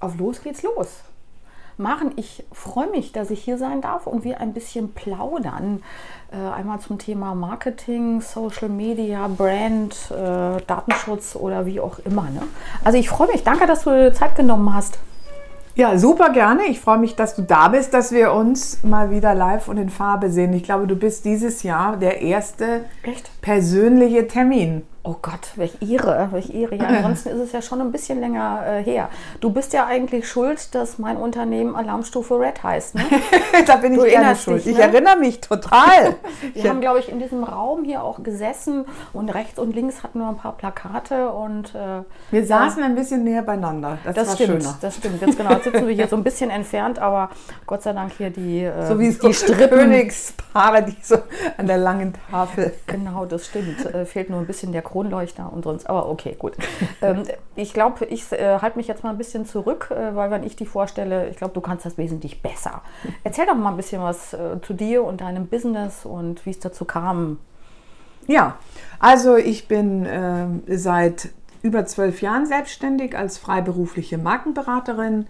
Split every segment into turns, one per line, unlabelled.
auf los geht's los. Machen. Ich freue mich, dass ich hier sein darf und wir ein bisschen plaudern. Äh, einmal zum Thema Marketing, Social Media, Brand, äh, Datenschutz oder wie auch immer. Ne? Also ich freue mich. Danke, dass du Zeit genommen hast.
Ja, super gerne. Ich freue mich, dass du da bist, dass wir uns mal wieder live und in Farbe sehen. Ich glaube, du bist dieses Jahr der erste
Echt?
persönliche Termin.
Oh Gott, welch Ehre, welch Ehre. Ja, ansonsten ist es ja schon ein bisschen länger äh, her. Du bist ja eigentlich schuld, dass mein Unternehmen Alarmstufe Red heißt. Ne?
da bin ich
Du
gerne schuld.
dich,
Ich
ne?
erinnere mich total.
Wir haben, glaube ich, in diesem Raum hier auch gesessen und rechts und links hatten wir ein paar Plakate und äh,
wir saßen ein bisschen näher beieinander. Das,
das stimmt,
schöner.
das stimmt. Jetzt genau, jetzt sitzen wir hier so ein bisschen entfernt, aber Gott sei Dank hier die, äh,
so wie so
die Strippen.
Königspaare, die so an der langen Tafel.
Genau, das stimmt. Äh, fehlt nur ein bisschen der Kronleuchter und sonst. Aber okay, gut. ähm, ich glaube, ich äh, halte mich jetzt mal ein bisschen zurück, äh, weil wenn ich die vorstelle, ich glaube, du kannst das wesentlich besser. Erzähl doch mal ein bisschen was äh, zu dir und deinem Business und wie es dazu kam.
Ja, also ich bin ähm, seit über zwölf Jahren selbstständig als freiberufliche Markenberaterin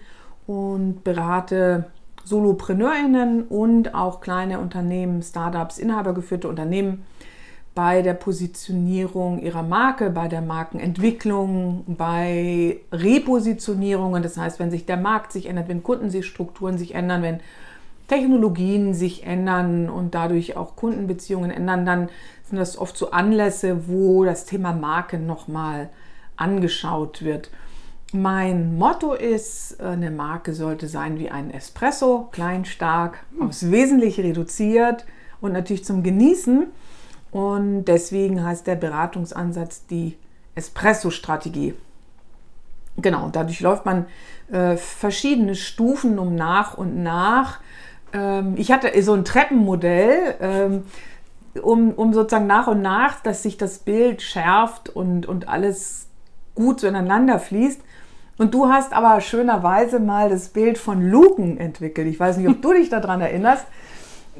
und berate SolopreneurInnen und auch kleine Unternehmen, Startups, inhabergeführte Unternehmen bei der Positionierung ihrer Marke, bei der Markenentwicklung, bei Repositionierungen. Das heißt, wenn sich der Markt sich ändert, wenn Kundenstrukturen sich ändern, wenn Technologien sich ändern und dadurch auch Kundenbeziehungen ändern, dann sind das oft so Anlässe, wo das Thema Marke nochmal angeschaut wird. Mein Motto ist, eine Marke sollte sein wie ein Espresso, klein, stark, aufs Wesentliche reduziert und natürlich zum Genießen. Und deswegen heißt der Beratungsansatz die Espresso-Strategie. Genau, dadurch läuft man äh, verschiedene Stufen um nach und nach. Ähm, ich hatte so ein Treppenmodell, ähm, um, um sozusagen nach und nach, dass sich das Bild schärft und, und alles gut zueinander fließt. Und du hast aber schönerweise mal das Bild von Luken entwickelt. Ich weiß nicht, ob du dich daran erinnerst,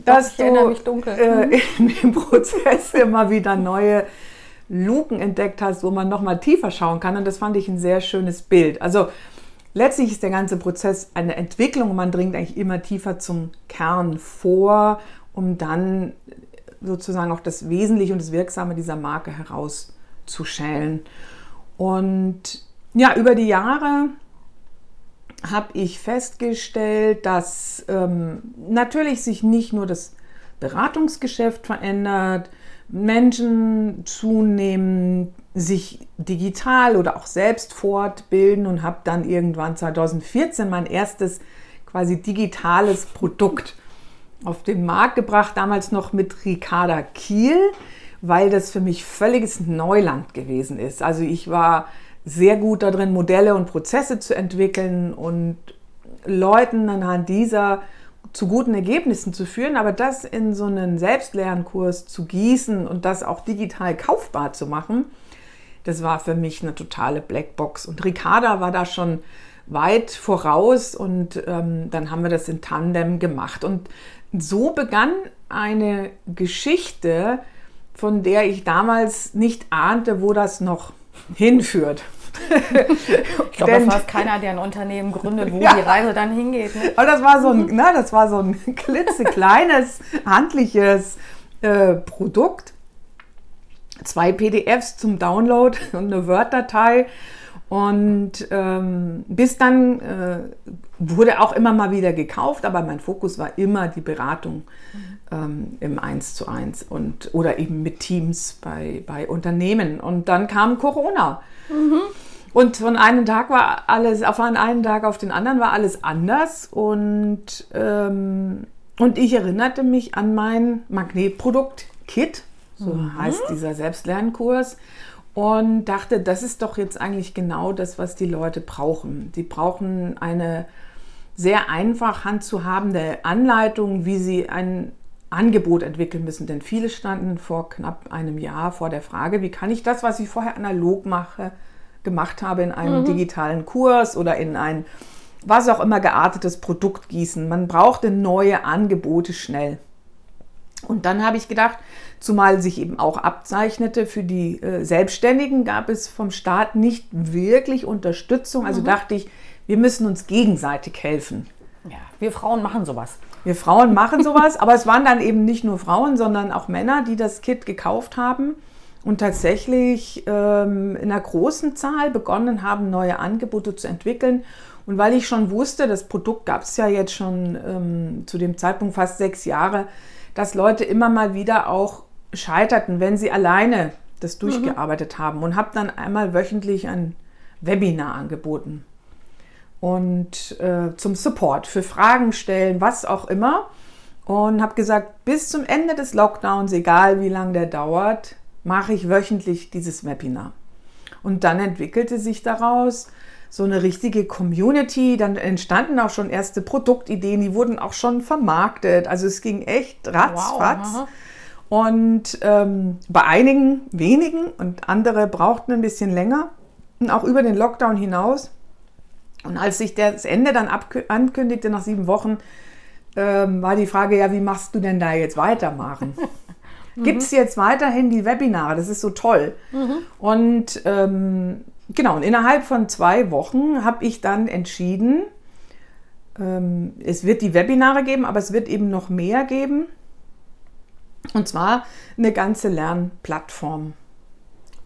dass
ich erinnere
du äh, in dem Prozess immer wieder neue Luken entdeckt hast, wo man noch mal tiefer schauen kann. Und das fand ich ein sehr schönes Bild. Also letztlich ist der ganze Prozess eine Entwicklung und man dringt eigentlich immer tiefer zum Kern vor, um dann sozusagen auch das Wesentliche und das Wirksame dieser Marke herauszuschälen. Und ja, über die Jahre habe ich festgestellt, dass ähm, natürlich sich nicht nur das Beratungsgeschäft verändert, Menschen zunehmend sich digital oder auch selbst fortbilden und habe dann irgendwann 2014 mein erstes quasi digitales Produkt auf den Markt gebracht, damals noch mit Ricarda Kiel, weil das für mich völliges Neuland gewesen ist. Also ich war sehr gut darin, Modelle und Prozesse zu entwickeln und Leuten anhand dieser zu guten Ergebnissen zu führen, aber das in so einen Selbstlernkurs zu gießen und das auch digital kaufbar zu machen, das war für mich eine totale Blackbox. Und Ricarda war da schon weit voraus und ähm, dann haben wir das in Tandem gemacht. Und so begann eine Geschichte, von der ich damals nicht ahnte, wo das noch hinführt.
Ich glaube, das weiß keiner, der ein Unternehmen gründet, wo
Ja.
die Reise dann hingeht. Ne?
Aber das war so ein, na, das war so ein klitzekleines, handliches äh, Produkt. Zwei PDFs zum Download und eine Word-Datei. Und ähm, bis dann äh, wurde auch immer mal wieder gekauft, aber mein Fokus war immer die Beratung ähm, im 1 zu 1 und, oder eben mit Teams bei, bei Unternehmen. Und dann kam Corona. Und von einem Tag war alles, von einem Tag auf den anderen war alles anders. Und, ähm, und ich erinnerte mich an mein Magnetprodukt Kit, so heißt dieser Selbstlernkurs. Und dachte, das ist doch jetzt eigentlich genau das, was die Leute brauchen. Die brauchen eine sehr einfach handzuhabende Anleitung, wie sie ein Angebot entwickeln müssen. Denn viele standen vor knapp einem Jahr vor der Frage, wie kann ich das, was ich vorher analog mache, gemacht habe, in einen digitalen Kurs oder in ein was auch immer geartetes Produkt gießen. Man brauchte neue Angebote schnell. Und dann habe ich gedacht, zumal sich eben auch abzeichnete, für die äh, Selbstständigen gab es vom Staat nicht wirklich Unterstützung. Also dachte ich, wir müssen uns gegenseitig helfen.
Ja, wir Frauen machen sowas.
Wir Frauen machen sowas, aber es waren dann eben nicht nur Frauen, sondern auch Männer, die das Kit gekauft haben und tatsächlich ähm, in einer großen Zahl begonnen haben, neue Angebote zu entwickeln. Und weil ich schon wusste, das Produkt gab es ja jetzt schon ähm, zu dem Zeitpunkt fast sechs Jahre, dass Leute immer mal wieder auch scheiterten, wenn sie alleine das mhm. durchgearbeitet mhm. haben und habe dann einmal wöchentlich ein Webinar angeboten und äh, zum Support für Fragen stellen, was auch immer. Und habe gesagt, bis zum Ende des Lockdowns, egal wie lange der dauert, mache ich wöchentlich dieses Webinar. Und dann entwickelte sich daraus so eine richtige Community. Dann entstanden auch schon erste Produktideen, die wurden auch schon vermarktet. Also es ging echt ratzfatz. Wow, und ähm, bei einigen wenigen und andere brauchten ein bisschen länger. Und auch über den Lockdown hinaus und als sich das Ende dann ankündigte nach sieben Wochen, ähm, war die Frage, ja, wie machst du denn da jetzt weitermachen? mhm. Gibt es jetzt weiterhin die Webinare? Das ist so toll. Mhm. Und ähm, genau, und innerhalb von zwei Wochen habe ich dann entschieden, ähm, es wird die Webinare geben, aber es wird eben noch mehr geben. Und zwar eine ganze Lernplattform.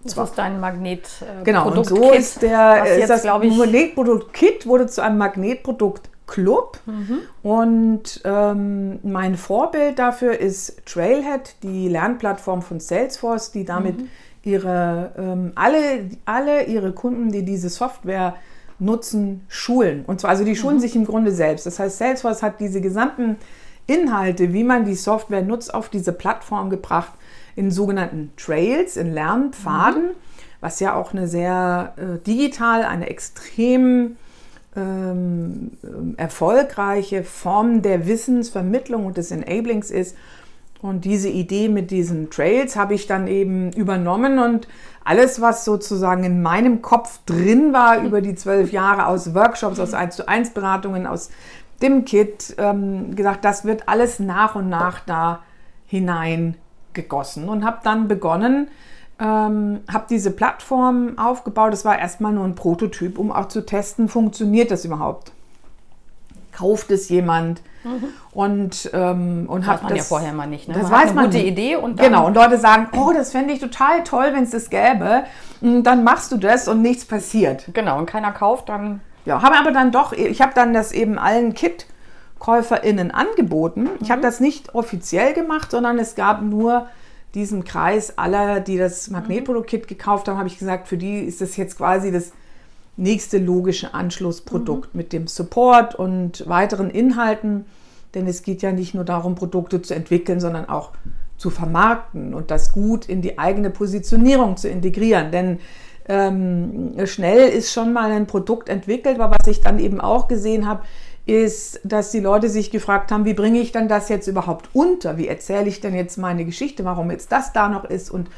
Das ist dein Magnet.
Äh, genau, und so ist der ist das Magnetprodukt Kit wurde zu einem Magnetprodukt Club. Mhm. Und ähm, mein Vorbild dafür ist Trailhead, die Lernplattform von Salesforce, die damit mhm. ihre ähm, alle, alle ihre Kunden, die diese Software nutzen, schulen. Und zwar, also die schulen mhm. sich im Grunde selbst. Das heißt, Salesforce hat diese gesamten Inhalte, wie man die Software nutzt, auf diese Plattform gebracht in sogenannten Trails, in Lernpfaden, mhm. was ja auch eine sehr äh, digital, eine extrem ähm, erfolgreiche Form der Wissensvermittlung und des Enablings ist. Und diese Idee mit diesen Trails habe ich dann eben übernommen und alles, was sozusagen in meinem Kopf drin war über die zwölf Jahre aus Workshops, aus 1 zu 1 Beratungen, aus dem Kit, ähm, gesagt, das wird alles nach und nach da hinein gegossen und habe dann begonnen, ähm, habe diese Plattform aufgebaut. Das war erstmal nur ein Prototyp, um auch zu testen, funktioniert das überhaupt? Kauft es jemand? Mhm. Und, ähm, und
das weiß man das, ja vorher mal nicht. Ne?
Das man weiß man
gute nicht. Idee und
genau und Leute sagen, oh, das fände ich total toll, wenn es das gäbe. Und dann machst du das und nichts passiert.
Genau und keiner kauft dann.
Ja, habe aber dann doch. Ich habe dann das eben allen Kit KäuferInnen angeboten. Ich habe mhm. das nicht offiziell gemacht, sondern es gab nur diesen Kreis aller, die das Magnetprodukt-Kit gekauft haben, habe ich gesagt, für die ist das jetzt quasi das nächste logische Anschlussprodukt mhm. mit dem Support und weiteren Inhalten. Denn es geht ja nicht nur darum, Produkte zu entwickeln, sondern auch zu vermarkten und das gut in die eigene Positionierung zu integrieren. Denn ähm, schnell ist schon mal ein Produkt entwickelt, aber was ich dann eben auch gesehen habe, ist, dass die Leute sich gefragt haben, wie bringe ich dann das jetzt überhaupt unter? Wie erzähle ich denn jetzt meine Geschichte, warum jetzt das da noch ist? Und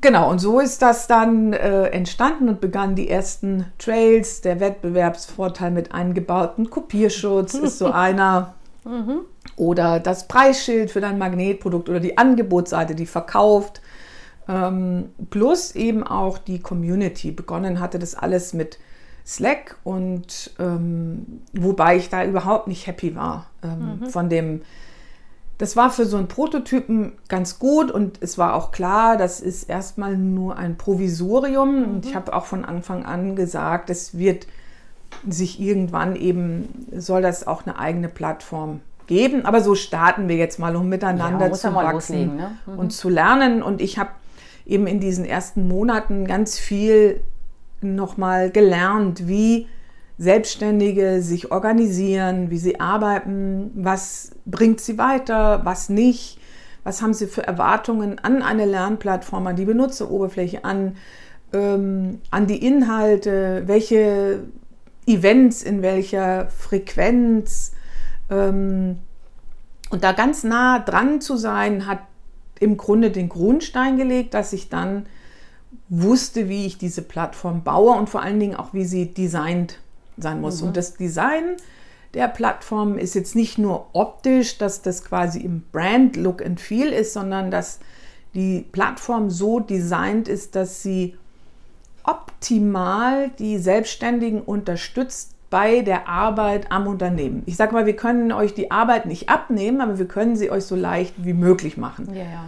genau, und so ist das dann äh, entstanden und begannen die ersten Trails. Der Wettbewerbsvorteil mit eingebauten Kopierschutz ist so einer. Mhm. Oder das Preisschild für dein Magnetprodukt oder die Angebotsseite, die verkauft. Ähm, plus eben auch die Community. Begonnen hatte das alles mit Slack und ähm, wobei ich da überhaupt nicht happy war ähm, mhm. von dem. Das war für so einen Prototypen ganz gut und es war auch klar, das ist erstmal nur ein Provisorium. Mhm. Und ich habe auch von Anfang an gesagt, es wird sich irgendwann eben, soll das auch eine eigene Plattform geben. Aber so starten wir jetzt mal, um miteinander ja, zu ja wachsen ne? mhm. und zu lernen. Und ich habe eben in diesen ersten Monaten ganz viel nochmal gelernt, wie Selbstständige sich organisieren, wie sie arbeiten, was bringt sie weiter, was nicht, was haben sie für Erwartungen an eine Lernplattform, an die Benutzeroberfläche, an, ähm, an die Inhalte, welche Events in welcher Frequenz. Ähm, und da ganz nah dran zu sein, hat im Grunde den Grundstein gelegt, dass ich dann wusste, wie ich diese Plattform baue und vor allen Dingen auch, wie sie designt sein muss. Mhm. Und das Design der Plattform ist jetzt nicht nur optisch, dass das quasi im Brand Look and Feel ist, sondern dass die Plattform so designt ist, dass sie optimal die Selbstständigen unterstützt bei der Arbeit am Unternehmen. Ich sage mal, wir können euch die Arbeit nicht abnehmen, aber wir können sie euch so leicht wie möglich machen.
Ja, ja.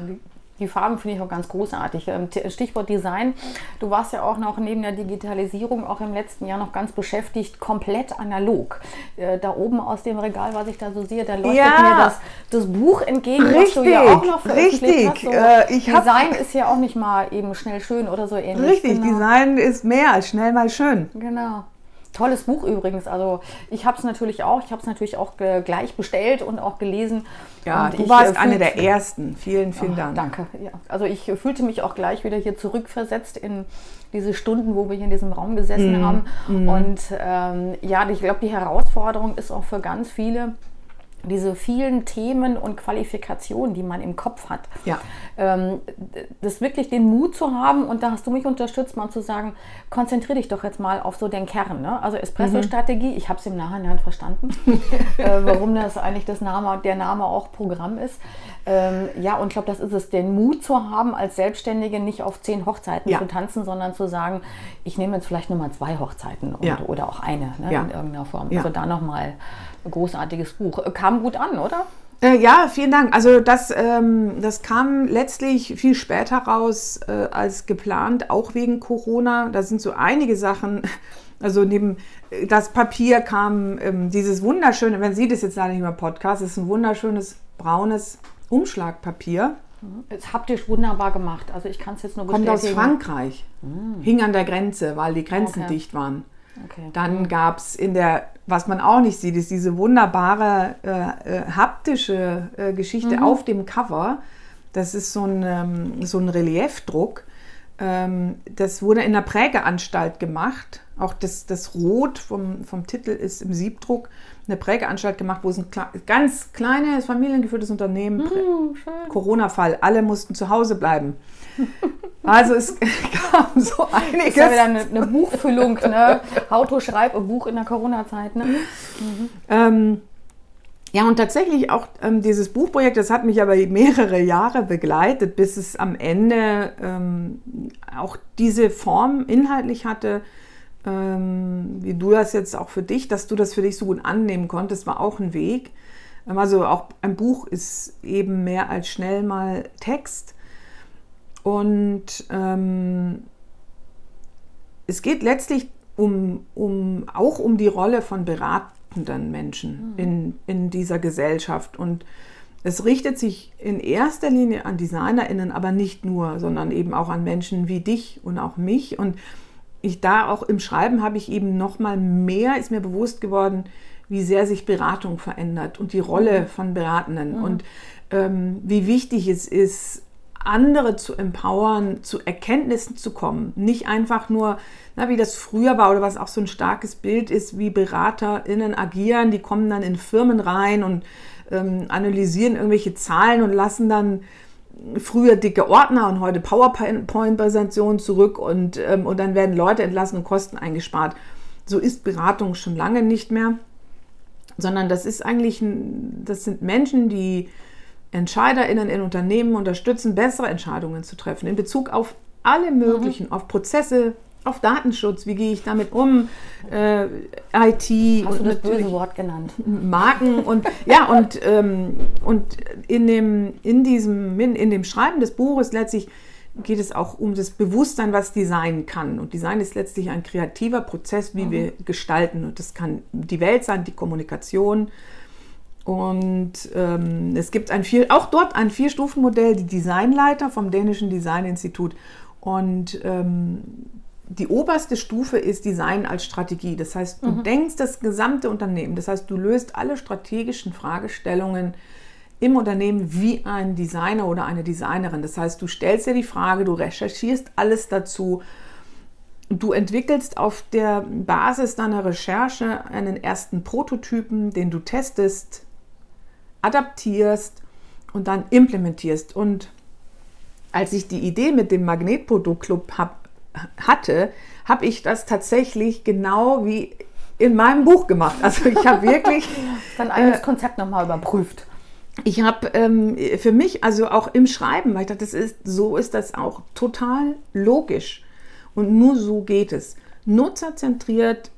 Die Farben finde ich auch ganz großartig. Ähm, Stichwort Design. Du warst ja auch noch neben der Digitalisierung auch im letzten Jahr noch ganz beschäftigt, komplett analog. Äh, da oben aus dem Regal, was ich da so sehe, da leuchtet ja. mir das, das Buch entgegen,
richtig, was du ja auch noch veröffentlicht richtig. hast.
So äh, ich Design ist ja auch nicht mal eben schnell schön oder so ähnlich.
Richtig, genau. Design ist mehr als schnell mal schön.
Genau. Tolles Buch übrigens. Also ich habe es natürlich auch. Ich habe es natürlich auch gleich bestellt und auch gelesen.
Ja,
und
du warst äh, eine der ersten. Vielen, vielen oh, Dank.
Danke. Ja. Also ich fühlte mich auch gleich wieder hier zurückversetzt in diese Stunden, wo wir hier in diesem Raum gesessen mm, haben. Mm. Und ähm, ja, ich glaube, die Herausforderung ist auch für ganz viele diese vielen Themen und Qualifikationen, die man im Kopf hat.
Ja.
Ähm, das wirklich den Mut zu haben und da hast du mich unterstützt, mal zu sagen, konzentriere dich doch jetzt mal auf so den Kern. Ne? Also Espresso-Strategie, mhm. ich habe es im Nachhinein verstanden, äh, warum das eigentlich das Name, der Name auch Programm ist. Ähm, ja, und ich glaube, das ist es, den Mut zu haben, als Selbstständige nicht auf zehn Hochzeiten ja. zu tanzen, sondern zu sagen, ich nehme jetzt vielleicht nur mal zwei Hochzeiten und, ja. oder auch eine ne, in irgendeiner Form. Also da nochmal großartiges Buch. Kam gut an, oder?
Äh, ja, vielen Dank. Also das, ähm, das kam letztlich viel später raus äh, als geplant, auch wegen Corona. Da sind so einige Sachen. Also neben äh, das Papier kam ähm, dieses wunderschöne, wenn Sie das jetzt leider nicht mehr Podcast, ist ein wunderschönes braunes Umschlagpapier.
Ist haptisch wunderbar gemacht. Also ich kann es jetzt nur
Kommt aus Frankreich. Mm. Hing an der Grenze, weil die Grenzen okay. dicht waren. Okay. Dann gab es in der, was man auch nicht sieht, ist diese wunderbare äh, äh, haptische äh, Geschichte mhm. auf dem Cover. Das ist so ein, ähm, so ein Reliefdruck. Ähm, das wurde in der Prägeanstalt gemacht. Auch das, das Rot vom, vom Titel ist im Siebdruck. Eine Prägeanstalt gemacht, wo es ein ganz kleines familiengeführtes Unternehmen, mhm, Corona-Fall, alle mussten zu Hause bleiben. Also es kam so einiges.
Das ist ja wieder eine, eine Buchfüllung, ne? Auto schreib ein Buch in der Corona-Zeit. Ne?
Mhm. Ähm, ja, und tatsächlich auch ähm, dieses Buchprojekt, das hat mich aber mehrere Jahre begleitet, bis es am Ende ähm, auch diese Form inhaltlich hatte, ähm, wie du das jetzt auch für dich, dass du das für dich so gut annehmen konntest, war auch ein Weg. Ähm, also auch ein Buch ist eben mehr als schnell mal Text. Und ähm, es geht letztlich um, um, auch um die Rolle von beratenden Menschen mhm. in, in dieser Gesellschaft. Und es richtet sich in erster Linie an DesignerInnen, aber nicht nur, sondern eben auch an Menschen wie dich und auch mich. Und ich da auch im Schreiben habe ich eben noch mal mehr, ist mir bewusst geworden, wie sehr sich Beratung verändert und die Rolle mhm. von Beratenden mhm. und ähm, wie wichtig es ist, andere zu empowern, zu Erkenntnissen zu kommen. Nicht einfach nur, na, wie das früher war oder was auch so ein starkes Bild ist, wie BeraterInnen agieren. Die kommen dann in Firmen rein und ähm, analysieren irgendwelche Zahlen und lassen dann früher dicke Ordner und heute PowerPoint-Präsentationen zurück und, ähm, und dann werden Leute entlassen und Kosten eingespart. So ist Beratung schon lange nicht mehr, sondern das ist eigentlich, ein, das sind Menschen, die EntscheiderInnen in Unternehmen unterstützen, bessere Entscheidungen zu treffen in Bezug auf alle möglichen, mhm. auf Prozesse, auf Datenschutz, wie gehe ich damit um, äh, IT
Hast und das böse Wort genannt.
Marken und ja und, ähm, und in dem in diesem in, in dem Schreiben des Buches letztlich geht es auch um das Bewusstsein, was Design kann. Und Design ist letztlich ein kreativer Prozess, wie mhm. wir gestalten. Und das kann die Welt sein, die Kommunikation, und ähm, es gibt ein vier, auch dort ein Vier-Stufen-Modell, die Designleiter vom Dänischen Designinstitut. Und ähm, die oberste Stufe ist Design als Strategie. Das heißt, du mhm. denkst das gesamte Unternehmen. Das heißt, du löst alle strategischen Fragestellungen im Unternehmen wie ein Designer oder eine Designerin. Das heißt, du stellst dir die Frage, du recherchierst alles dazu. Du entwickelst auf der Basis deiner Recherche einen ersten Prototypen, den du testest, adaptierst und dann implementierst. Und als ich die Idee mit dem Magnetproduktclub hab, hatte, habe ich das tatsächlich genau wie in meinem Buch gemacht. Also ich habe wirklich
dein eigenes äh, Konzept nochmal überprüft.
Ich habe ähm, für mich, also auch im Schreiben, weil ich dachte, das ist, so ist das auch total logisch. Und nur so geht es. Nutzerzentriert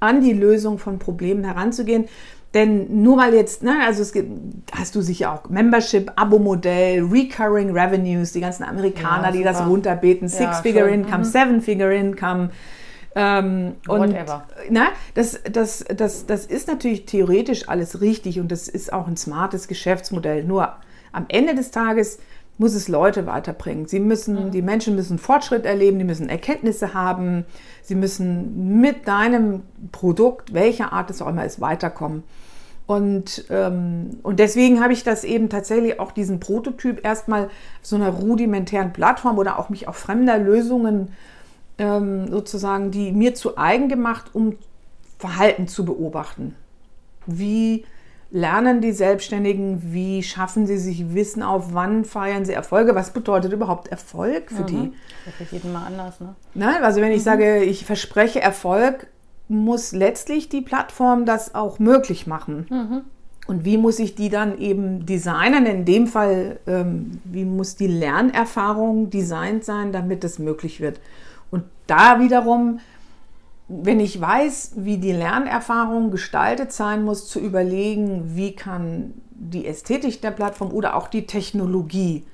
an die Lösung von Problemen heranzugehen. Denn nur weil jetzt, ne, also es gibt, hast du sicher auch Membership, Abo-Modell, Recurring Revenues, die ganzen Amerikaner,
Ja,
die das runterbeten, Six-Figure-Income.
Mhm.
Seven-Figure-Income. Ähm, und
Whatever.
na, das, das, das, das ist natürlich theoretisch alles richtig und das ist auch ein smartes Geschäftsmodell. Nur am Ende des Tages muss es Leute weiterbringen. Sie müssen, die Menschen müssen Fortschritt erleben, die müssen Erkenntnisse haben, sie müssen mit deinem Produkt, welcher Art es auch immer ist, weiterkommen. Und, ähm, und deswegen habe ich das eben tatsächlich auch diesen Prototyp erstmal so einer rudimentären Plattform oder auch mich auf fremder Lösungen ähm, sozusagen, die mir zu eigen gemacht, um Verhalten zu beobachten. Wie lernen die Selbstständigen, wie schaffen sie sich Wissen auf, wann feiern sie Erfolge, was bedeutet überhaupt Erfolg für die?
Das ist jeden mal anders, ne?
Ne? Also wenn ich sage, ich verspreche Erfolg, muss letztlich die Plattform das auch möglich machen. Und wie muss ich die dann eben designen? In dem Fall, ähm, wie muss die Lernerfahrung designt sein, damit es möglich wird? Und da wiederum, wenn ich weiß, wie die Lernerfahrung gestaltet sein muss, zu überlegen, wie kann die Ästhetik der Plattform oder auch die Technologie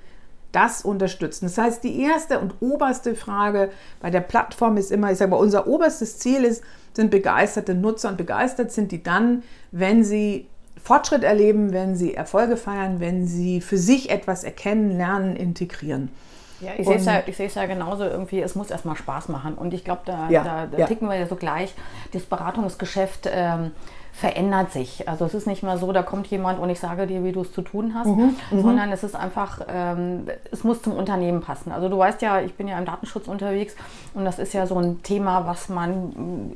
das unterstützen. Das heißt, die erste und oberste Frage bei der Plattform ist immer, ich sage mal, unser oberstes Ziel ist, sind begeisterte Nutzer und begeistert sind die dann, wenn sie Fortschritt erleben, wenn sie Erfolge feiern, wenn sie für sich etwas erkennen, lernen, integrieren.
Ja, ich sehe es ja, ich sehe es ja genauso irgendwie, es muss erstmal Spaß machen. Und ich glaube, da,
Ja,
da, da
ja.
ticken wir ja so gleich. Das Beratungsgeschäft ähm, verändert sich. Also es ist nicht mehr so, da kommt jemand und ich sage dir, wie du es zu tun hast,
Mhm,
sondern es ist einfach, ähm, es muss zum Unternehmen passen. Also du weißt ja, ich bin ja im Datenschutz unterwegs und das ist ja so ein Thema, was man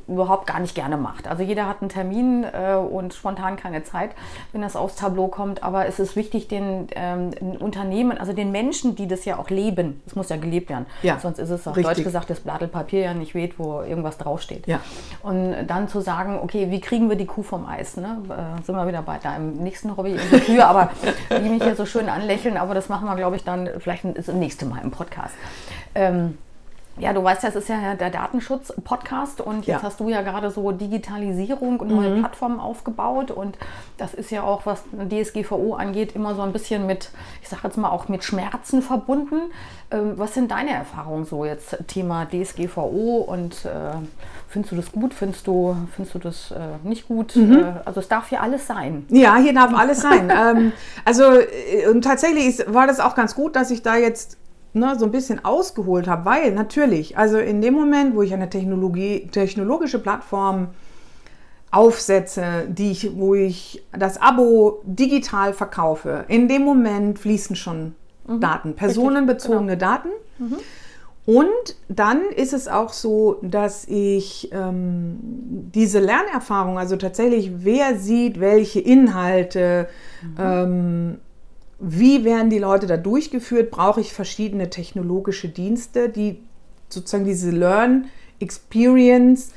mh, überhaupt gar nicht gerne macht. Also jeder hat einen Termin äh, und spontan keine Zeit, wenn das aufs Tableau kommt. Aber es ist wichtig, den ähm, den Unternehmen, also den Menschen, die das ja auch leben, es muss ja gelebt werden.
Ja,
Sonst ist es auf
richtig.
Deutsch gesagt, das Blattel Papier ja nicht weht, wo irgendwas draufsteht.
Ja.
Und dann zu sagen, okay, wie kriegen wir die Kuh vom Eis? Ne? Äh, sind wir wieder bei deinem nächsten Hobby, unsere Kühe, aber die mich hier so schön anlächeln, aber das machen wir, glaube ich, dann vielleicht ist das nächste Mal im Podcast. Ähm, ja, du weißt ja, es ist ja der Datenschutz-Podcast und jetzt
Ja.
hast du ja gerade so Digitalisierung und neue Plattformen aufgebaut und das ist ja auch, was DSGVO angeht, immer so ein bisschen mit, ich sage jetzt mal auch mit Schmerzen verbunden. Ähm, was sind deine Erfahrungen so jetzt Thema DSGVO und äh, findest du das gut, findest du, findest du das äh, nicht gut? Äh, also es darf ja alles sein.
Ja, hier darf alles sein. ähm, also äh, und tatsächlich ist, war das auch ganz gut, dass ich da jetzt ne, so ein bisschen ausgeholt habe, weil natürlich, also in dem Moment, wo ich eine Technologie, technologische Plattform aufsetze, die ich, wo ich das Abo digital verkaufe, in dem Moment fließen schon Daten, personenbezogene Daten. Und dann ist es auch so, dass ich ähm, diese Lernerfahrung, also tatsächlich, wer sieht welche Inhalte, ähm, wie werden die Leute da durchgeführt, brauche ich verschiedene technologische Dienste, die sozusagen diese Learn Experience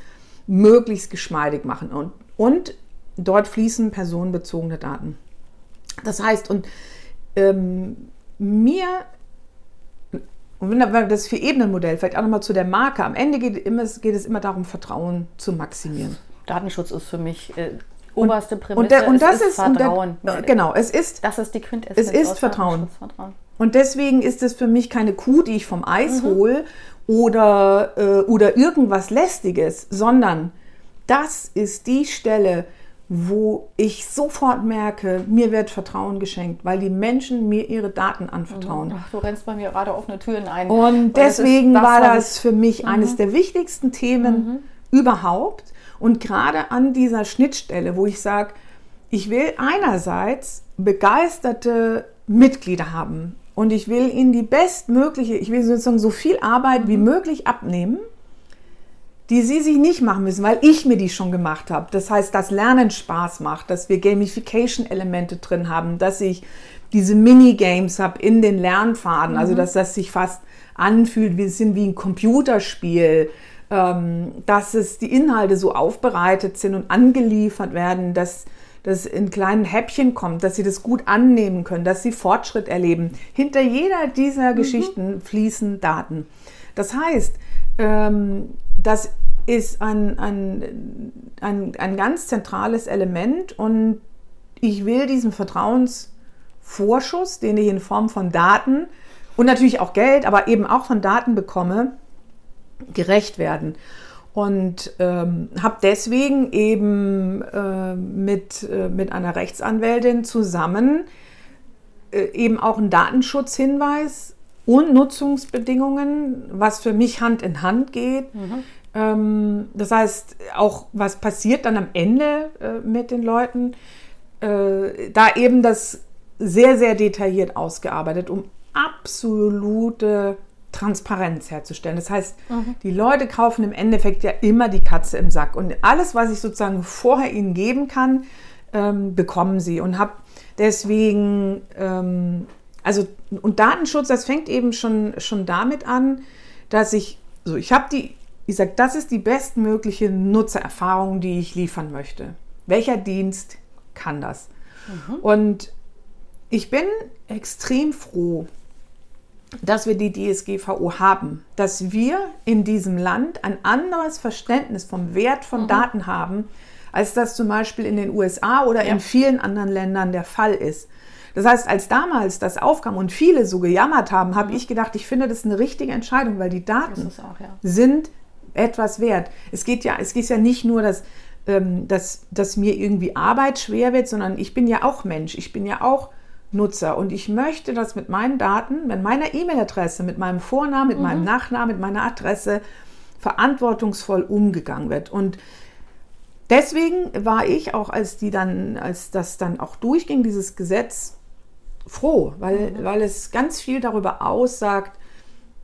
möglichst geschmeidig machen. Und, und dort fließen personenbezogene Daten. Das heißt, und ähm, mir und wenn das Vier-Ebenen-Modell, vielleicht auch nochmal zu der Marke, am Ende geht, immer, geht es immer darum, Vertrauen zu maximieren.
Datenschutz ist für mich äh, oberste Prämisse.
Und, der, und das ist,
Vertrauen.
Der, genau, es ist,
das ist die Quintessenz.
Es ist Vertrauen.
Vertrauen.
und deswegen ist es für mich keine Kuh, die ich vom Eis hole oder, äh, oder irgendwas Lästiges, sondern das ist die Stelle, wo ich sofort merke, mir wird Vertrauen geschenkt, weil die Menschen mir ihre Daten anvertrauen.
Ach, du rennst bei mir gerade offene Türen ein.
Und
Weil das
deswegen
das,
war das für mich eines der wichtigsten Themen überhaupt. Und gerade an dieser Schnittstelle, wo ich sage, ich will einerseits begeisterte Mitglieder haben und ich will ihnen die bestmögliche, ich will sozusagen so viel Arbeit wie möglich abnehmen, die sie sich nicht machen müssen, weil ich mir die schon gemacht habe. Das heißt, dass Lernen Spaß macht, dass wir Gamification-Elemente drin haben, dass ich diese Minigames habe in den Lernpfaden, also dass das sich fast anfühlt, wir sind wie ein Computerspiel, dass es die Inhalte so aufbereitet sind und angeliefert werden, dass das in kleinen Häppchen kommt, dass sie das gut annehmen können, dass sie Fortschritt erleben. Hinter jeder dieser Geschichten fließen Daten. Das heißt, ähm, das ist ein, ein, ein, ein ganz zentrales Element und ich will diesen Vertrauensvorschuss, den ich in Form von Daten und natürlich auch Geld, aber eben auch von Daten bekomme, gerecht werden. Und ähm, habe deswegen eben äh, mit, äh, mit einer Rechtsanwältin zusammen äh, eben auch einen Datenschutzhinweis und Nutzungsbedingungen, was für mich Hand in Hand geht. Mhm. Ähm, das heißt, auch was passiert dann am Ende äh, mit den Leuten, äh, da eben das sehr, sehr detailliert ausgearbeitet, um absolute Transparenz herzustellen. Das heißt, mhm. die Leute kaufen im Endeffekt ja immer die Katze im Sack. Und alles, was ich sozusagen vorher ihnen geben kann, ähm, bekommen sie. Und habe deswegen, ähm, also, und Datenschutz, das fängt eben schon, schon damit an, dass ich, so, ich habe die, ich sage, das ist die bestmögliche Nutzererfahrung, die ich liefern möchte. Welcher Dienst kann das? Mhm. Und ich bin extrem froh, dass wir die DSGVO haben, dass wir in diesem Land ein anderes Verständnis vom Wert von mhm. Daten haben, als das zum Beispiel in den USA oder ja. in vielen anderen Ländern der Fall ist. Das heißt, als damals das aufkam und viele so gejammert haben, habe mhm. ich gedacht, ich finde das eine richtige Entscheidung, weil die Daten auch, ja. sind etwas wert. Es geht ja, es geht ja nicht nur, dass, ähm, dass, dass mir irgendwie Arbeit schwer wird, sondern ich bin ja auch Mensch. Ich bin ja auch Nutzer. Und ich möchte, dass mit meinen Daten, mit meiner E-Mail-Adresse, mit meinem Vornamen, mit mhm. meinem Nachnamen, mit meiner Adresse verantwortungsvoll umgegangen wird. Und deswegen war ich auch, als die dann, als das dann auch durchging, dieses Gesetz, froh, weil, mhm. weil es ganz viel darüber aussagt,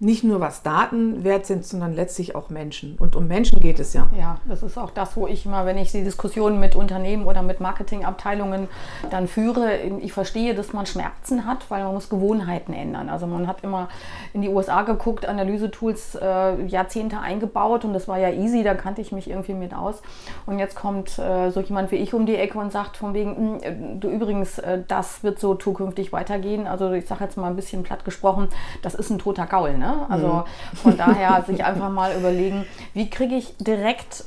nicht nur was Daten wert sind, sondern letztlich auch Menschen. Und um Menschen geht es ja.
Ja, das ist auch das, wo ich immer, wenn ich die Diskussionen mit Unternehmen oder mit Marketingabteilungen dann führe, ich verstehe, dass man Schmerzen hat, weil man muss Gewohnheiten ändern. Also man hat immer in die USA geguckt, Analysetools äh, Jahrzehnte eingebaut und das war ja easy, da kannte ich mich irgendwie mit aus. Und jetzt kommt äh, so jemand wie ich um die Ecke und sagt von wegen, hm, äh, du übrigens, äh, das wird so zukünftig weitergehen. Also ich sage jetzt mal ein bisschen platt gesprochen, das ist ein toter Gaul, ne? Also mhm. von daher sich einfach mal überlegen, wie kriege ich direkt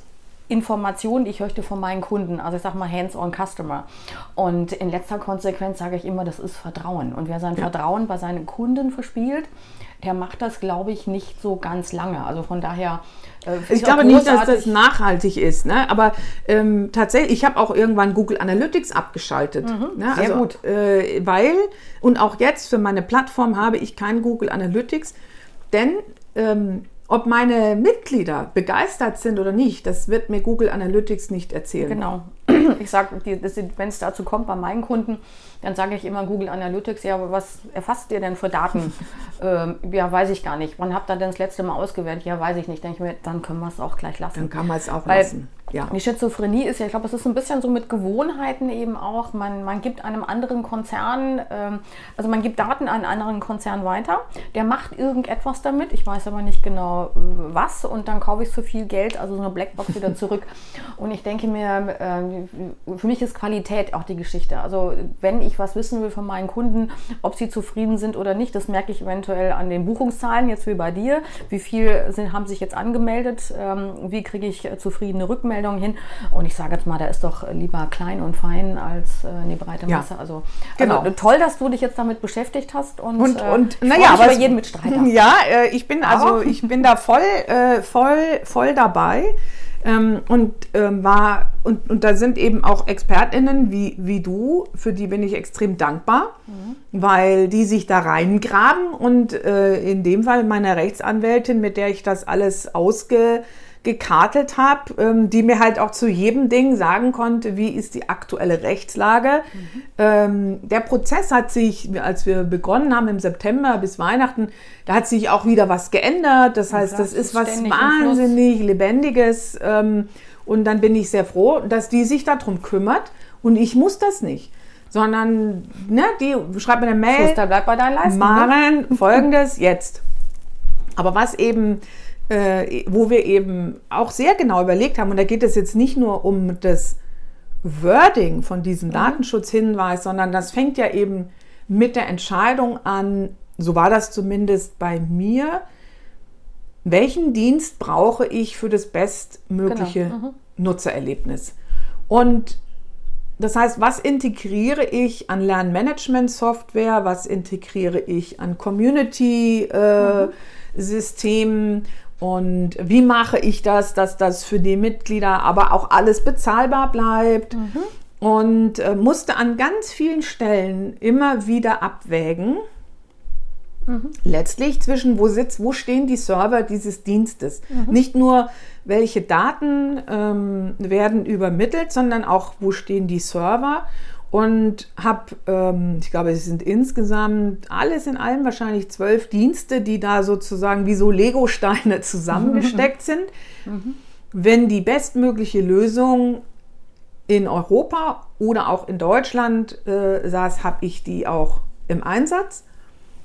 Informationen, die ich möchte von meinen Kunden, also ich sage mal Hands-on Customer. Und in letzter Konsequenz sage ich immer, das ist Vertrauen. Und wer sein ja. Vertrauen bei seinen Kunden verspielt, der macht das, glaube ich, nicht so ganz lange. Also von daher.
Äh, ich, ich glaube nicht, dass das nachhaltig ist. Ne? Aber ähm, tatsächlich, ich habe auch irgendwann Google Analytics abgeschaltet. Mhm, ne? Sehr also, gut. Äh, weil, und auch jetzt für meine Plattform habe ich kein Google Analytics denn ähm, ob meine Mitglieder begeistert sind oder nicht, das wird mir Google Analytics nicht erzählen.
Genau. Ich sage, wenn es dazu kommt bei meinen Kunden, dann sage ich immer Google Analytics, ja, was erfasst ihr denn für Daten? ähm, ja, weiß ich gar nicht. Wann habt ihr denn das letzte Mal ausgewertet? Ja, weiß ich nicht. Denke ich mir, dann können wir es auch gleich lassen.
Dann kann man es auch Weil lassen.
Ja. Die Schizophrenie ist ja, ich glaube, es ist ein bisschen so mit Gewohnheiten eben auch. Man, man gibt einem anderen Konzern, ähm, also man gibt Daten an einen anderen Konzern weiter. Der macht irgendetwas damit. Ich weiß aber nicht genau was. Und dann kaufe ich so viel Geld, also so eine Blackbox wieder zurück. Und ich denke mir, äh, für mich ist Qualität auch die Geschichte. Also wenn ich was wissen will von meinen Kunden, ob sie zufrieden sind oder nicht, das merke ich eventuell an den Buchungszahlen, jetzt wie bei dir. Wie viel sind, haben sich jetzt angemeldet? Ähm, wie kriege ich zufriedene Rückmeldungen hin? Und ich sage jetzt mal, da ist doch lieber klein und fein als äh, eine breite Masse. Ja, also, genau. Also, toll, dass du dich jetzt damit beschäftigt hast und,
und, äh, und naja, aber jeden Mitstreiter. Ja, äh, ich bin also ich bin da voll, äh, voll, voll dabei. Ähm, und ähm, war und, und da sind eben auch ExpertInnen wie, wie du, für die bin ich extrem dankbar, mhm. weil die sich da reingraben und äh, in dem Fall meine Rechtsanwältin, mit der ich das alles ausge gekartet habe, ähm, die mir halt auch zu jedem Ding sagen konnte, wie ist die aktuelle Rechtslage. Mhm. Ähm, der Prozess hat sich, als wir begonnen haben im September bis Weihnachten, da hat sich auch wieder was geändert. Das heißt, das ist was wahnsinnig Lebendiges. Ähm, und dann bin ich sehr froh, dass die sich darum kümmert und ich muss das nicht sondern ne, die schreibt mir eine Mail.
Schuster, bleib bei deinen Leisten.
Ne? Maren, ne? folgendes jetzt. Aber was eben wo wir eben auch sehr genau überlegt haben, und da geht es jetzt nicht nur um das Wording von diesem mhm. Datenschutzhinweis, sondern das fängt ja eben mit der Entscheidung an, so war das zumindest bei mir, welchen Dienst brauche ich für das bestmögliche
Genau, mhm.
Nutzererlebnis. Und das heißt, was integriere ich an Lernmanagement-Software, was integriere ich an Community-Systemen und wie mache ich das, dass das für die Mitglieder aber auch alles bezahlbar bleibt. Und äh, musste an ganz vielen Stellen immer wieder abwägen, letztlich zwischen wo sitzt, wo stehen die Server dieses Dienstes. Nicht nur welche Daten ähm, werden übermittelt, sondern auch wo stehen die Server. Und habe, ähm, ich glaube, es sind insgesamt alles in allem wahrscheinlich zwölf Dienste, die da sozusagen wie so Lego-Steine zusammengesteckt sind. Wenn die bestmögliche Lösung in Europa oder auch in Deutschland äh, saß, habe ich die auch im Einsatz.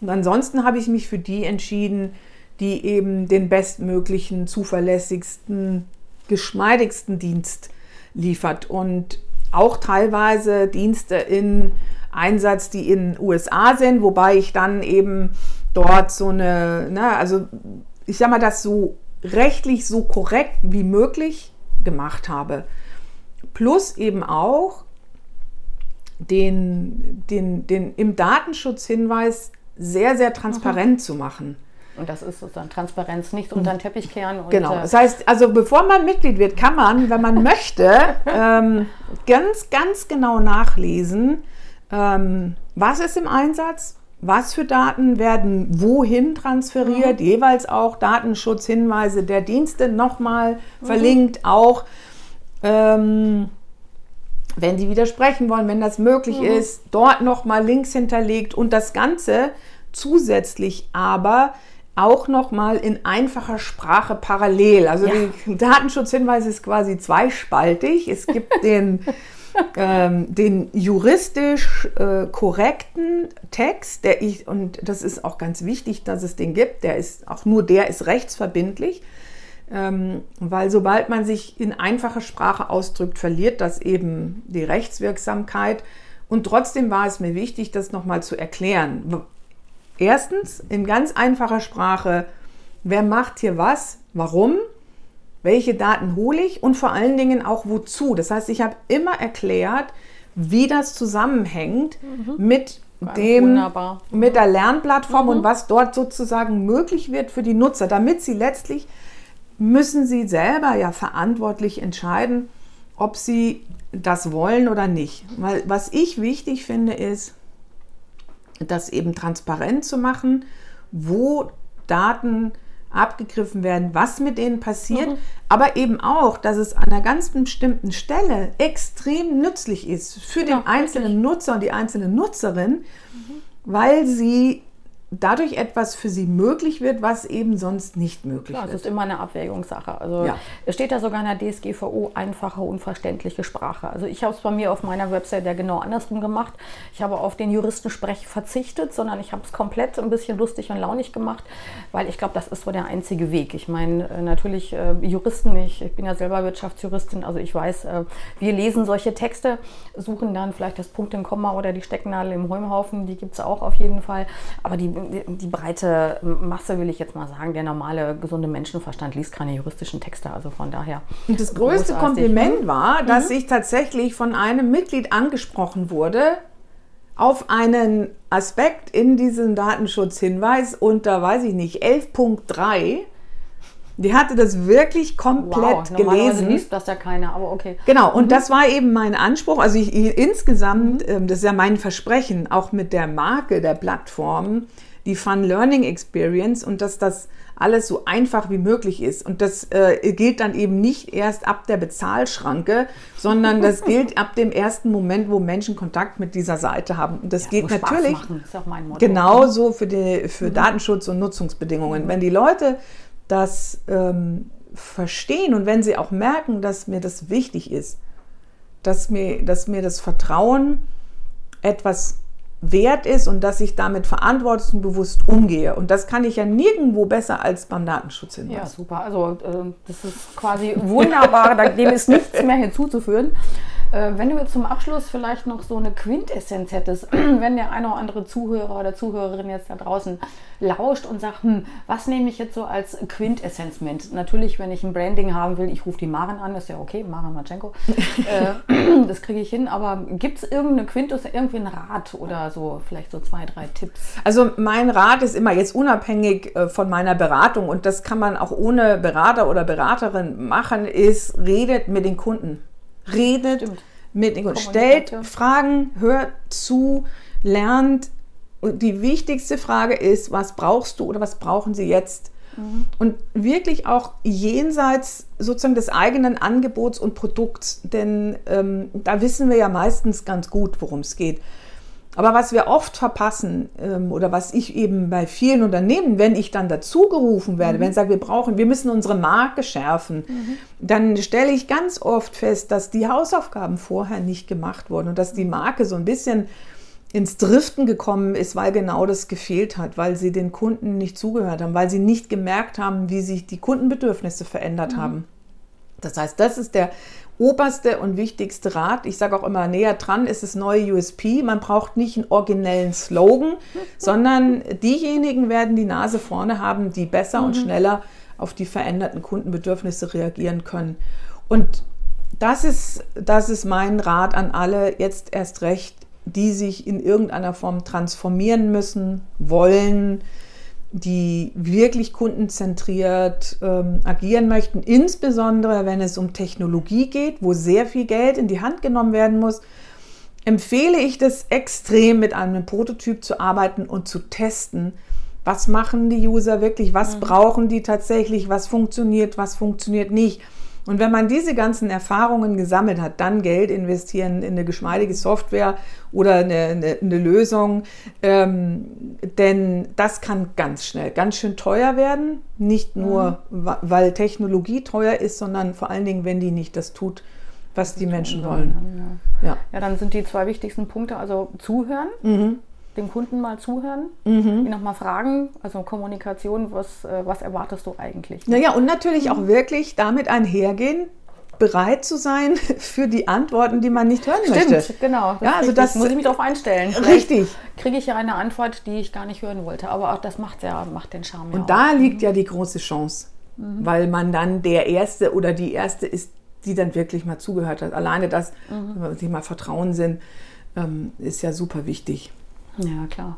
Und ansonsten habe ich mich für die entschieden, die eben den bestmöglichen, zuverlässigsten, geschmeidigsten Dienst liefert. Und auch teilweise Dienste in Einsatz, die in den USA sind, wobei ich dann eben dort so eine, ne, also ich sag mal, das so rechtlich so korrekt wie möglich gemacht habe. Plus eben auch den, den, den im Datenschutzhinweis sehr, sehr transparent zu machen.
Und das ist sozusagen Transparenz, nicht unter den Teppich kehren. Und,
Genau.
äh,
Das heißt, also bevor man Mitglied wird, kann man, wenn man möchte, ähm, ganz, ganz genau nachlesen, ähm, was ist im Einsatz, was für Daten werden wohin transferiert, jeweils auch Datenschutzhinweise der Dienste nochmal verlinkt, auch ähm, wenn Sie widersprechen wollen, wenn das möglich ist, dort nochmal Links hinterlegt und das Ganze zusätzlich aber auch nochmal in einfacher Sprache parallel. Also
Ja.
der Datenschutzhinweis ist quasi zweispaltig. Es gibt den, ähm, den juristisch äh, korrekten Text, der ich, und das ist auch ganz wichtig, dass es den gibt, der ist, auch nur der ist rechtsverbindlich. Ähm, weil sobald man sich in einfacher Sprache ausdrückt, verliert das eben die Rechtswirksamkeit. Und trotzdem war es mir wichtig, das nochmal zu erklären. Erstens, in ganz einfacher Sprache, wer macht hier was, warum, welche Daten hole ich und vor allen Dingen auch wozu. Das heißt, ich habe immer erklärt, wie das zusammenhängt mit dem,
wunderbar.
mit der Lernplattform und was dort sozusagen möglich wird für die Nutzer, damit sie letztlich müssen sie selber ja verantwortlich entscheiden, ob sie das wollen oder nicht. Weil was ich wichtig finde, ist, das eben transparent zu machen, wo Daten abgegriffen werden, was mit denen passiert, aber eben auch, dass es an einer ganz bestimmten Stelle extrem nützlich ist für den
Ja,
einzelnen Nutzer und die einzelne Nutzerin, weil sie dadurch etwas für sie möglich wird, was eben sonst nicht möglich
Klar, es
wird.
ist immer eine Abwägungssache. Also
Ja.
es steht ja sogar in der DSGVO einfache, unverständliche Sprache. Also ich habe es bei mir auf meiner Website ja genau andersrum gemacht. Ich habe auf den Juristensprech verzichtet, sondern ich habe es komplett ein bisschen lustig und launig gemacht, weil ich glaube, das ist so der einzige Weg. Ich meine, äh, natürlich äh, Juristen, ich, ich bin ja selber Wirtschaftsjuristin, also ich weiß, äh, wir lesen solche Texte, suchen dann vielleicht das Punkt im Komma oder die Stecknadel im Heuhaufen, die gibt es auch auf jeden Fall. Aber die, die, breite Masse, will ich jetzt mal sagen, der normale, gesunde Menschenverstand liest keine juristischen Texte. Also von daher.
Und das größte
großartig.
Kompliment war, dass ich tatsächlich von einem Mitglied angesprochen wurde auf einen Aspekt in diesem Datenschutzhinweis unter, weiß ich nicht, 11.3. Die hatte das wirklich komplett
Wow,
gelesen.
liest das ja keiner, aber okay.
Genau, und das war eben mein Anspruch. Also ich, ich, insgesamt, ähm, das ist ja mein Versprechen, auch mit der Marke der Plattform, die Fun Learning Experience und dass das alles so einfach wie möglich ist. Und das äh, gilt dann eben nicht erst ab der Bezahlschranke, sondern das gilt ab dem ersten Moment, wo Menschen Kontakt mit dieser Seite haben. Und das gilt
Muss Spaß
natürlich genauso für, die, für Datenschutz und Nutzungsbedingungen. Wenn die Leute das ähm, verstehen und wenn sie auch merken, dass mir das wichtig ist, dass mir, dass mir das Vertrauen etwas wert ist und dass ich damit verantwortungsbewusst umgehe. Und das kann ich ja nirgendwo besser als beim Datenschutz
Ja,
hinweisen.
super. Also äh, das ist quasi wunderbar. Dem ist nichts mehr hinzuzufügen. Äh, wenn du jetzt zum Abschluss vielleicht noch so eine Quintessenz hättest, wenn der eine oder andere Zuhörer oder Zuhörerin jetzt da draußen lauscht und sagt, hm, was nehme ich jetzt so als Quintessenz mit? Natürlich, wenn ich ein Branding haben will, ich rufe die Maren an, ist ja okay, Maren Matschenko, äh, das kriege ich hin, aber gibt es irgendeine Quintessenz, irgendwie einen Rat oder so, vielleicht so zwei, drei Tipps?
Also mein Rat ist immer jetzt unabhängig äh, von meiner Beratung und das kann man auch ohne Berater oder Beraterin machen, ist, redet mit den Kunden. Redet Stimmt. mit den Kunden. Stellt Fragen, hört zu, lernt. Und die wichtigste Frage ist, was brauchst du oder was brauchen sie jetzt? Mhm. Und wirklich auch jenseits sozusagen des eigenen Angebots und Produkts, denn ähm, da wissen wir ja meistens ganz gut, worum es geht. Aber was wir oft verpassen ähm, oder was ich eben bei vielen Unternehmen, wenn ich dann dazu gerufen werde, mhm. wenn ich sage, wir brauchen, wir müssen unsere Marke schärfen, mhm. dann stelle ich ganz oft fest, dass die Hausaufgaben vorher nicht gemacht wurden und dass die Marke so ein bisschen ins Driften gekommen ist, weil genau das gefehlt hat, weil sie den Kunden nicht zugehört haben, weil sie nicht gemerkt haben, wie sich die Kundenbedürfnisse verändert mhm. haben. Das heißt, das ist der oberste und wichtigste Rat. Ich sage auch immer, näher dran ist das neue USP. Man braucht nicht einen originellen Slogan, sondern diejenigen werden die Nase vorne haben, die besser mhm. und schneller auf die veränderten Kundenbedürfnisse reagieren können. Und das ist, das ist mein Rat an alle, jetzt erst recht, die sich in irgendeiner Form transformieren müssen, wollen, die wirklich kundenzentriert ähm, agieren möchten, insbesondere wenn es um Technologie geht, wo sehr viel Geld in die Hand genommen werden muss, empfehle ich das extrem mit einem Prototyp zu arbeiten und zu testen. Was machen die User wirklich? Was mhm. brauchen die tatsächlich? Was funktioniert? Was funktioniert nicht? Und wenn man diese ganzen Erfahrungen gesammelt hat, dann Geld investieren in eine geschmeidige Software oder eine, eine, eine Lösung, ähm, denn das kann ganz schnell ganz schön teuer werden. Nicht nur, mhm. weil Technologie teuer ist, sondern vor allen Dingen, wenn die nicht das tut, was die Menschen wollen.
Ja. Ja. dann sind die zwei wichtigsten Punkte, also zuhören. Mhm dem Kunden mal zuhören, mhm. ihn nochmal fragen, also Kommunikation, was, äh, was erwartest du eigentlich?
Ne? Naja, und natürlich mhm. auch wirklich damit einhergehen, bereit zu sein für die Antworten, die man nicht hören
Stimmt,
möchte.
genau.
Das ja, also das
muss ich mich darauf einstellen.
Vielleicht richtig.
Kriege ich ja eine Antwort, die ich gar nicht hören wollte. Aber auch das macht ja macht den Charme.
Und ja da liegt mhm. ja die große Chance, mhm. weil man dann der Erste oder die Erste ist, die dann wirklich mal zugehört hat. Alleine das, mhm. Thema Vertrauen sind, ähm, ist ja super wichtig.
Ja, klar.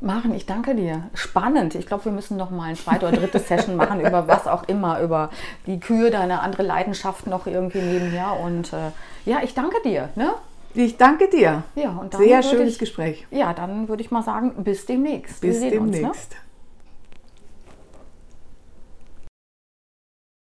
Maren, ich danke dir. Spannend. Ich glaube, wir müssen noch mal eine zweite oder dritte Session machen über was auch immer, über die Kühe, deine andere Leidenschaft noch irgendwie nebenher. Und äh, ja, ich danke dir. Ne?
Ich danke dir.
Ja, und
Sehr schönes ich, Gespräch.
Ja, dann würde ich mal sagen, bis demnächst.
Bis demnächst. Uns, ne?